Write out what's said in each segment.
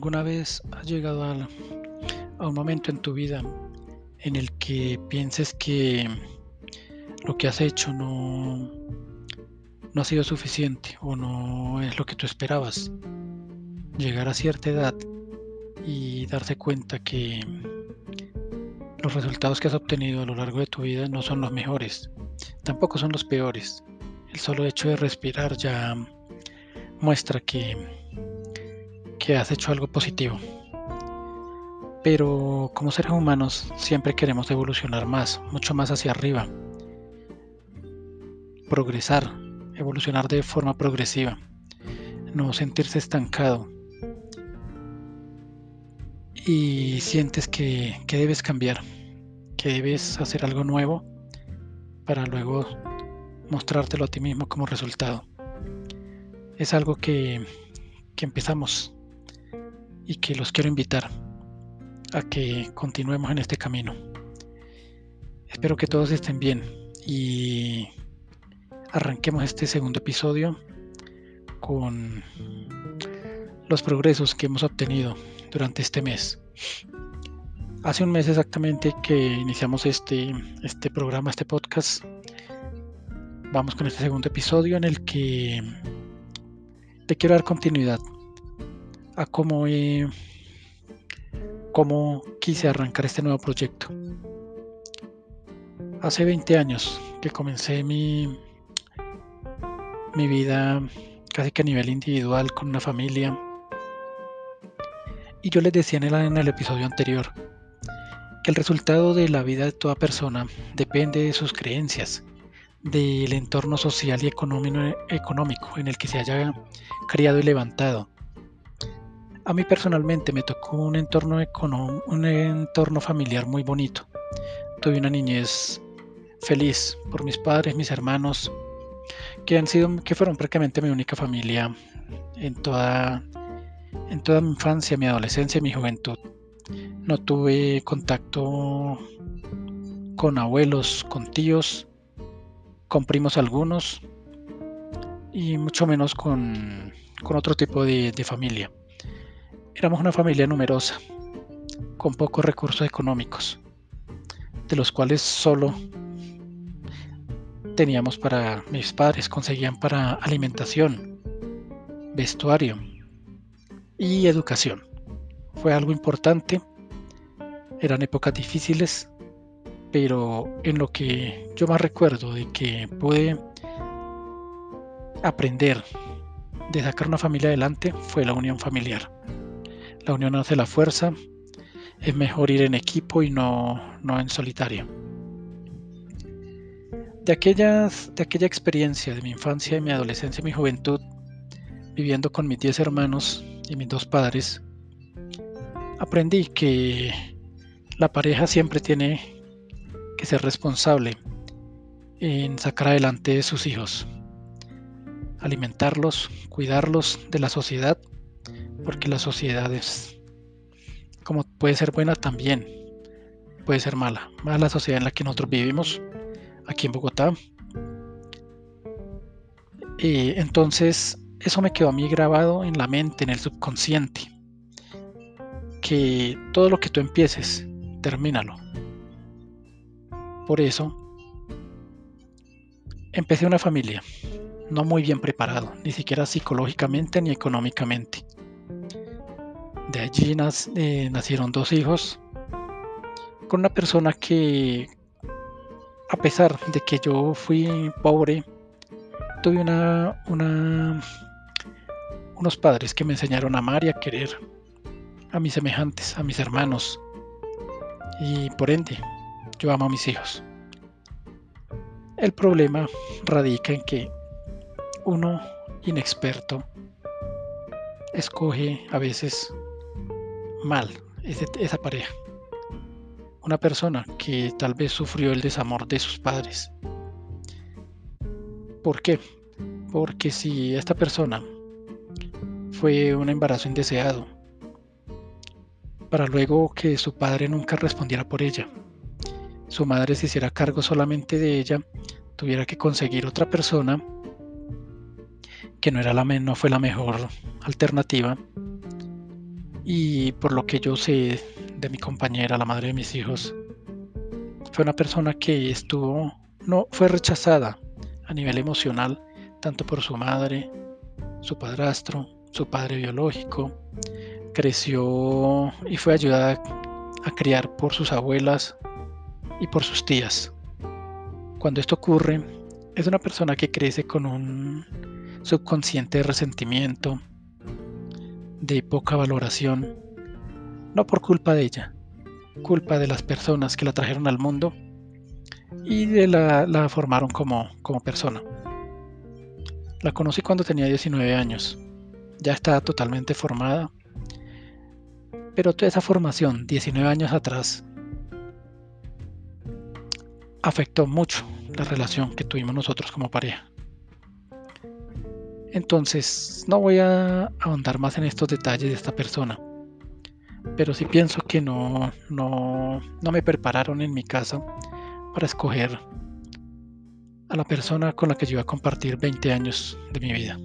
¿Alguna vez has llegado a, un momento en tu vida en el que pienses que lo que has hecho no, no ha sido suficiente o no es lo que tú esperabas? Llegar a cierta edad y darse cuenta que los resultados que has obtenido a lo largo de tu vida no son los mejores, tampoco son los peores. El solo hecho de respirar ya muestra que que has hecho algo positivo. Pero como seres humanos siempre queremos evolucionar más, mucho más hacia arriba. Progresar, evolucionar de forma progresiva. No sentirse estancado. Y sientes que, que debes cambiar, que debes hacer algo nuevo para luego mostrártelo a ti mismo como resultado. Es algo que, que empezamos y que los quiero invitar a que continuemos en este camino. Espero que todos estén bien y arranquemos este segundo episodio con los progresos que hemos obtenido durante este mes. Hace un mes exactamente que iniciamos este, este programa, este podcast. Vamos con este segundo episodio en el que te quiero dar continuidad a cómo, cómo quise arrancar este nuevo proyecto. Hace 20 años que comencé mi, mi vida casi que a nivel individual con una familia. Y yo les decía en el, en el episodio anterior que el resultado de la vida de toda persona depende de sus creencias, del entorno social y económico en el que se haya criado y levantado, a mí personalmente me tocó un entorno, un entorno familiar muy bonito. Tuve una niñez feliz por mis padres, mis hermanos, que han sido, que fueron prácticamente mi única familia en toda, en toda mi infancia, mi adolescencia y mi juventud. No tuve contacto con abuelos, con tíos, con primos algunos y mucho menos con, otro tipo de familia. Éramos una familia numerosa, con pocos recursos económicos, de los cuales solo teníamos para mis padres, conseguían para alimentación, vestuario y educación. Fue algo importante, eran épocas difíciles, pero en lo que yo más recuerdo de que pude aprender de sacar una familia adelante fue la unión familiar. La unión hace la fuerza. Es mejor ir en equipo y no, no en solitario. De, aquellas, de aquella experiencia de mi infancia y mi adolescencia y mi juventud, viviendo con mis diez hermanos y mis dos padres, aprendí que la pareja siempre tiene que ser responsable en sacar adelante sus hijos, alimentarlos, cuidarlos de la sociedad porque la sociedad es, como puede ser buena también, puede ser mala. Mala la sociedad en la que nosotros vivimos, aquí en Bogotá. Y entonces, eso me quedó a mí grabado en la mente, en el subconsciente. Que todo lo que tú empieces, termínalo. Por eso, empecé una familia, no muy bien preparado, ni siquiera psicológicamente ni económicamente. De allí eh, nacieron dos hijos con una persona que, a pesar de que yo fui pobre, tuve una, una, unos padres que me enseñaron a amar y a querer a mis semejantes, a mis hermanos. Y por ende, yo amo a mis hijos. El problema radica en que uno inexperto escoge a veces mal esa pareja. Una persona que tal vez sufrió el desamor de sus padres. ¿Por qué? Porque si esta persona fue un embarazo indeseado, para luego que su padre nunca respondiera por ella, su madre se hiciera cargo solamente de ella, tuviera que conseguir otra persona que no, era la, no fue la mejor alternativa, Y por lo que yo sé de mi compañera, la madre de mis hijos, fue una persona que estuvo, no, fue rechazada a nivel emocional, tanto por su madre, su padrastro, su padre biológico, creció y fue ayudada a criar por sus abuelas y por sus tías. Cuando esto ocurre, es una persona que crece con un subconsciente de resentimiento, de poca valoración, no por culpa de ella, culpa de las personas que la trajeron al mundo y de la, la formaron como, como persona. La conocí cuando tenía 19 años. Ya estaba totalmente formada. Pero toda esa formación, 19 años atrás, afectó mucho la relación que tuvimos nosotros como pareja. Entonces, no voy a ahondar más en estos detalles de esta persona, pero sí pienso que no, no, no me prepararon en mi casa para escoger a la persona con la que yo iba a compartir 20 años de mi vida.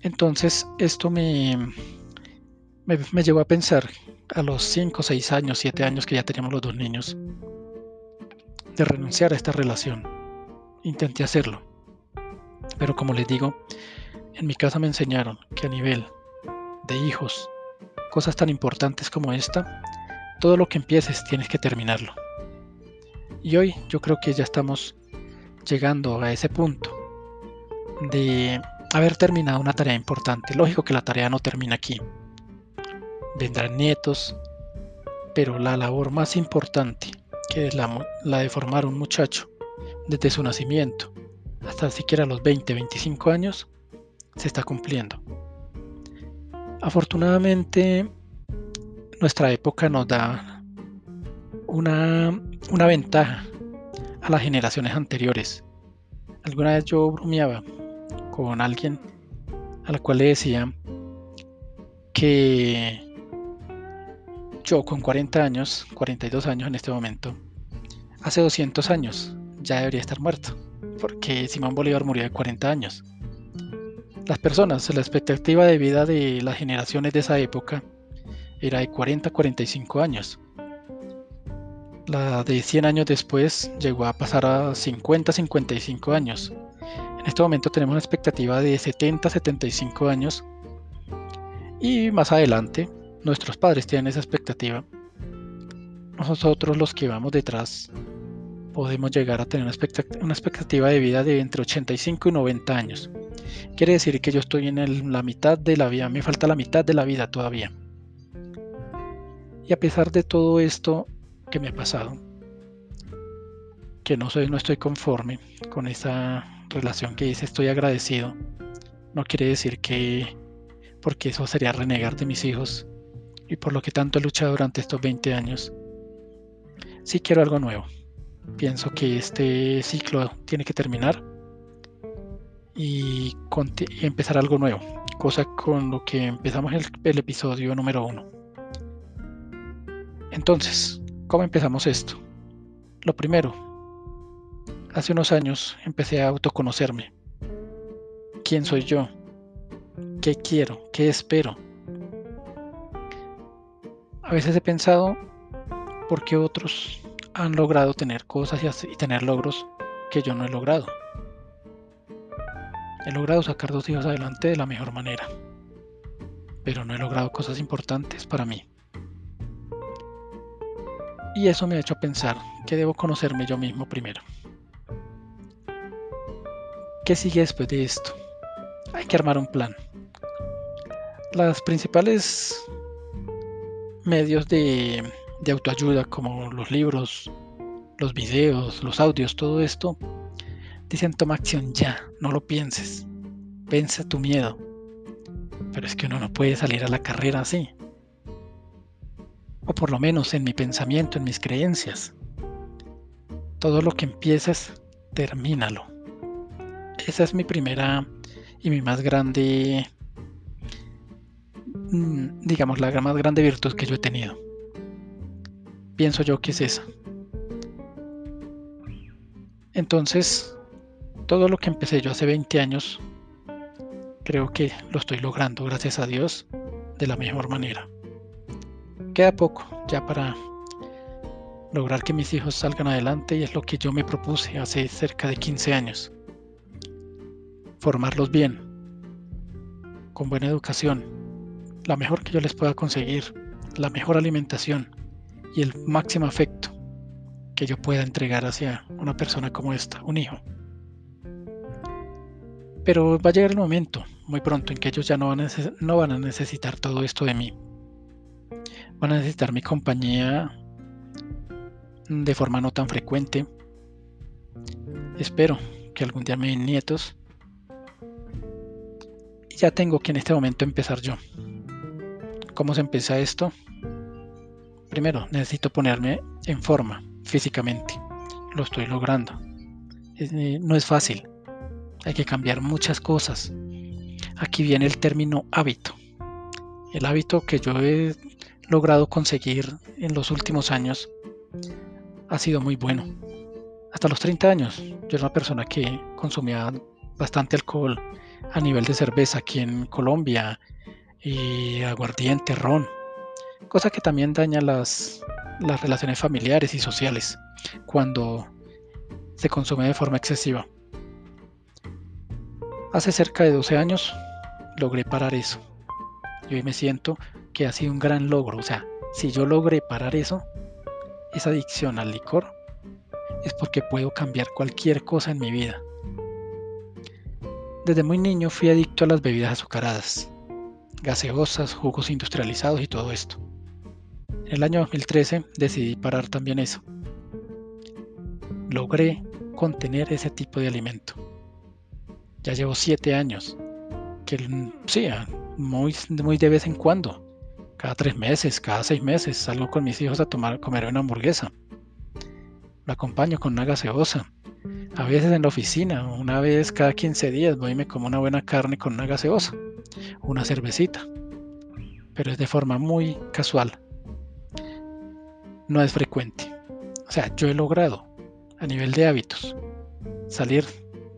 Entonces, esto me, me, me llevó a pensar a los 5, 6 años, 7 años que ya teníamos los dos niños, de renunciar a esta relación. Intenté hacerlo. Pero como les digo, en mi casa me enseñaron que a nivel de hijos, cosas tan importantes como esta, todo lo que empieces tienes que terminarlo. Y hoy yo creo que ya estamos llegando a ese punto de haber terminado una tarea importante. Lógico que la tarea no termina aquí. Vendrán nietos, pero la labor más importante que es la, de formar un muchacho desde su nacimiento hasta siquiera los 20, 25 años, se está cumpliendo. Afortunadamente, nuestra época nos da una, una ventaja a las generaciones anteriores. Alguna vez yo bromeaba con alguien a la cual le decía que yo con 40 años, 42 años en este momento, hace 200 años ya debería estar muerto, porque Simón Bolívar murió de 40 años. Las personas, la expectativa de vida de las generaciones de esa época era de 40 a 45 años. La de 100 años después llegó a pasar a 50 a 55 años. En este momento tenemos una expectativa de 70 a 75 años. Y más adelante, nuestros padres tienen esa expectativa. Nosotros los que vamos detrás podemos llegar a tener una expectativa de vida de entre 85 y 90 años. Quiere decir que yo estoy en la mitad de la vida, me falta la mitad de la vida todavía. Y a pesar de todo esto que me ha pasado, que no soy, no estoy conforme con esa relación que dice estoy agradecido, no quiere decir que porque eso sería renegar de mis hijos y por lo que tanto he luchado durante estos 20 años. Sí quiero algo nuevo pienso que este ciclo tiene que terminar y, empezar algo nuevo, cosa con lo que empezamos el, el episodio número uno. Entonces, ¿cómo empezamos esto? Lo primero, hace unos años empecé a autoconocerme. ¿Quién soy yo? ¿Qué quiero? ¿Qué espero? A veces he pensado por qué otros han logrado tener cosas y, tener logros que yo no he logrado. He logrado sacar dos hijos adelante de la mejor manera, pero no he logrado cosas importantes para mí. Y eso me ha hecho pensar que debo conocerme yo mismo primero. ¿Qué sigue después de esto? Hay que armar un plan. Las principales medios de de autoayuda como los libros, los videos, los audios, todo esto, dicen toma acción ya, no lo pienses, pensa tu miedo. Pero es que uno no puede salir a la carrera así. O por lo menos en mi pensamiento, en mis creencias. Todo lo que empieces, termínalo. Esa es mi primera y mi más grande, mm, digamos, la más grande virtud que yo he tenido pienso yo que es esa. Entonces, todo lo que empecé yo hace 20 años, creo que lo estoy logrando, gracias a Dios. de la mejor manera. Queda poco ya para lograr que mis hijos salgan adelante y es lo que yo me propuse hace cerca de 15 años. Formarlos bien, con buena educación, la mejor que yo les pueda conseguir, la mejor alimentación y el máximo afecto que yo pueda entregar hacia una persona como esta, un hijo. Pero va a llegar el momento, muy pronto, en que ellos ya no van, a necesitar todo esto de mí. Van a necesitar mi compañía de forma no tan frecuente. Espero que algún día me den nietos. Ya tengo que en este momento empezar yo. ¿Cómo se empieza esto? Primero, necesito ponerme en forma físicamente. Lo estoy logrando. Eh, no es fácil. Hay que cambiar muchas cosas. Aquí viene el término hábito. El hábito que yo he logrado conseguir en los últimos años ha sido muy bueno. Hasta los 30 años, yo era una persona que consumía bastante alcohol a nivel de cerveza aquí en Colombia, y aguardiente, ron, cosa que también daña las, las relaciones familiares y sociales cuando se consume de forma excesiva. Hace cerca de 12 años logré parar eso. Y hoy me siento que ha sido un gran logro. O sea, si yo logré parar eso, esa adicción al licor, es porque puedo cambiar cualquier cosa en mi vida. Desde muy niño fui adicto a las bebidas azucaradas, gaseosas, jugos industrializados y todo esto. En el año 2013 decidí parar también eso. Logré contener ese tipo de alimento. Ya llevo siete años, que sí, muy, muy de vez en cuando, cada tres meses, cada seis meses, salgo con mis hijos a tomar, comer una hamburguesa. Lo acompaño con una gaseosa. A veces en la oficina, una vez cada 15 días, voy y me como una buena carne con una gaseosa, una cervecita. Pero es de forma muy casual. No es frecuente. O sea, yo he logrado, a nivel de hábitos, salir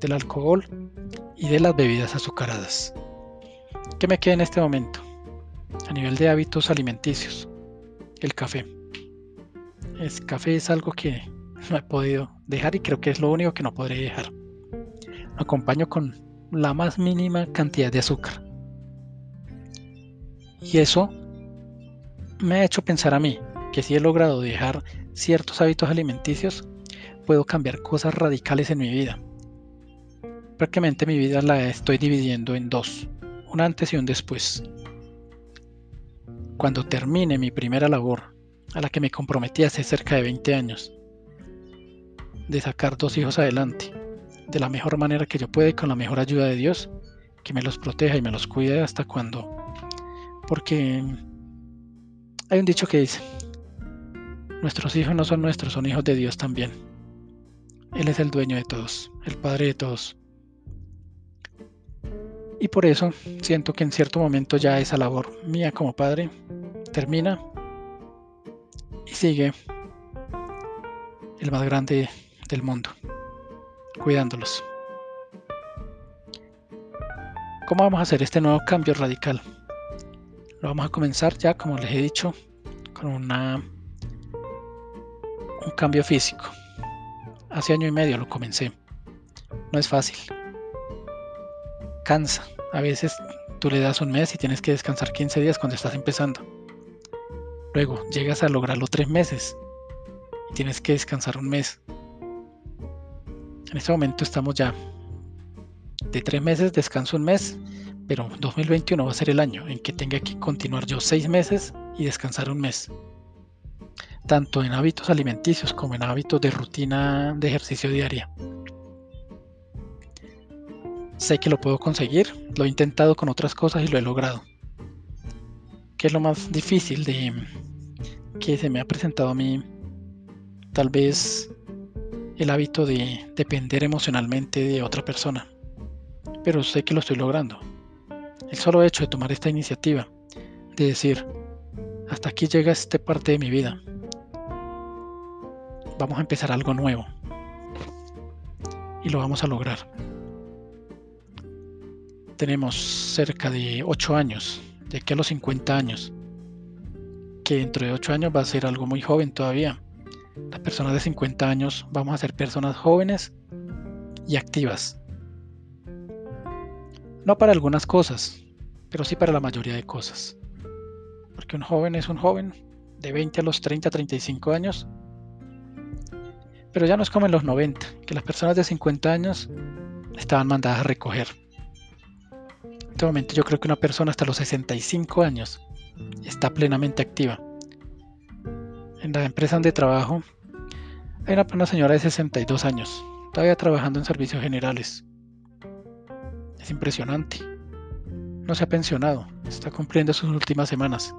del alcohol y de las bebidas azucaradas. ¿Qué me queda en este momento? a nivel de hábitos alimenticios, el café. El café es algo que no he podido dejar y creo que es lo único que no podré dejar. Lo acompaño con la más mínima cantidad de azúcar. Y eso me ha hecho pensar a mí que si he logrado dejar ciertos hábitos alimenticios, puedo cambiar cosas radicales en mi vida. Prácticamente mi vida la estoy dividiendo en dos, un antes y un después cuando termine mi primera labor, a la que me comprometí hace cerca de 20 años, de sacar dos hijos adelante, de la mejor manera que yo pueda y con la mejor ayuda de Dios, que me los proteja y me los cuide hasta cuando. Porque hay un dicho que dice, nuestros hijos no son nuestros, son hijos de Dios también. Él es el dueño de todos, el Padre de todos. Y por eso siento que en cierto momento ya esa labor mía como padre termina y sigue el más grande del mundo, cuidándolos. ¿Cómo vamos a hacer este nuevo cambio radical? Lo vamos a comenzar ya, como les he dicho, con una, un cambio físico. Hace año y medio lo comencé. No es fácil cansa. A veces tú le das un mes y tienes que descansar 15 días cuando estás empezando. Luego llegas a lograrlo tres meses y tienes que descansar un mes. En este momento estamos ya de tres meses, descanso un mes, pero 2021 va a ser el año en que tenga que continuar yo seis meses y descansar un mes. Tanto en hábitos alimenticios como en hábitos de rutina de ejercicio diaria sé que lo puedo conseguir, lo he intentado con otras cosas y lo he logrado. ¿Qué es lo más difícil de que se me ha presentado a mí? Tal vez el hábito de depender emocionalmente de otra persona. Pero sé que lo estoy logrando. El solo hecho de tomar esta iniciativa, de decir, hasta aquí llega esta parte de mi vida. Vamos a empezar algo nuevo. Y lo vamos a lograr tenemos cerca de ocho años de aquí a los 50 años, que dentro de 8 años va a ser algo muy joven todavía. Las personas de 50 años vamos a ser personas jóvenes y activas. No para algunas cosas, pero sí para la mayoría de cosas. Porque un joven es un joven de 20 a los 30, 35 años. Pero ya no es como en los 90, que las personas de 50 años estaban mandadas a recoger. En este momento yo creo que una persona hasta los 65 años está plenamente activa. En la empresa donde trabajo hay una, una señora de 62 años, todavía trabajando en servicios generales. Es impresionante. No se ha pensionado, está cumpliendo sus últimas semanas.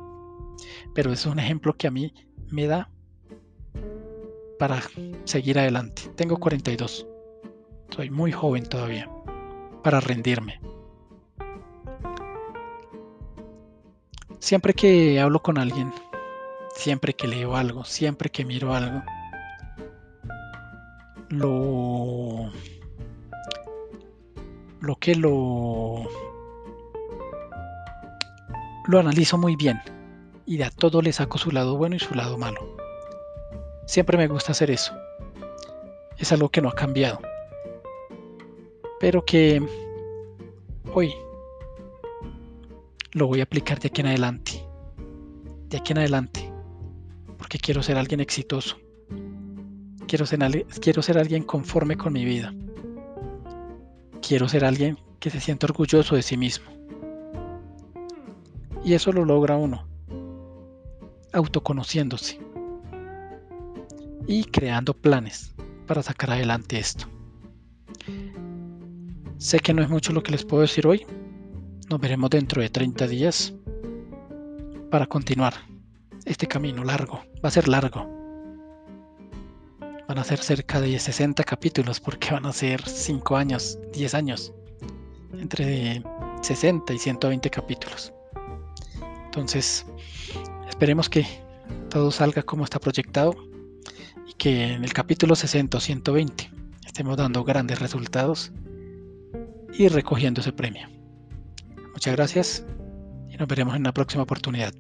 Pero es un ejemplo que a mí me da para seguir adelante. Tengo 42. Soy muy joven todavía para rendirme. Siempre que hablo con alguien, siempre que leo algo, siempre que miro algo, lo lo que lo lo analizo muy bien y de a todo le saco su lado bueno y su lado malo. Siempre me gusta hacer eso. Es algo que no ha cambiado. Pero que hoy lo voy a aplicar de aquí en adelante. De aquí en adelante. Porque quiero ser alguien exitoso. Quiero ser, quiero ser alguien conforme con mi vida. Quiero ser alguien que se sienta orgulloso de sí mismo. Y eso lo logra uno autoconociéndose y creando planes para sacar adelante esto. Sé que no es mucho lo que les puedo decir hoy. Nos veremos dentro de 30 días para continuar este camino largo. Va a ser largo. Van a ser cerca de 60 capítulos porque van a ser 5 años, 10 años. Entre 60 y 120 capítulos. Entonces, esperemos que todo salga como está proyectado y que en el capítulo 60 o 120 estemos dando grandes resultados y recogiendo ese premio. Muchas gracias y nos veremos en la próxima oportunidad.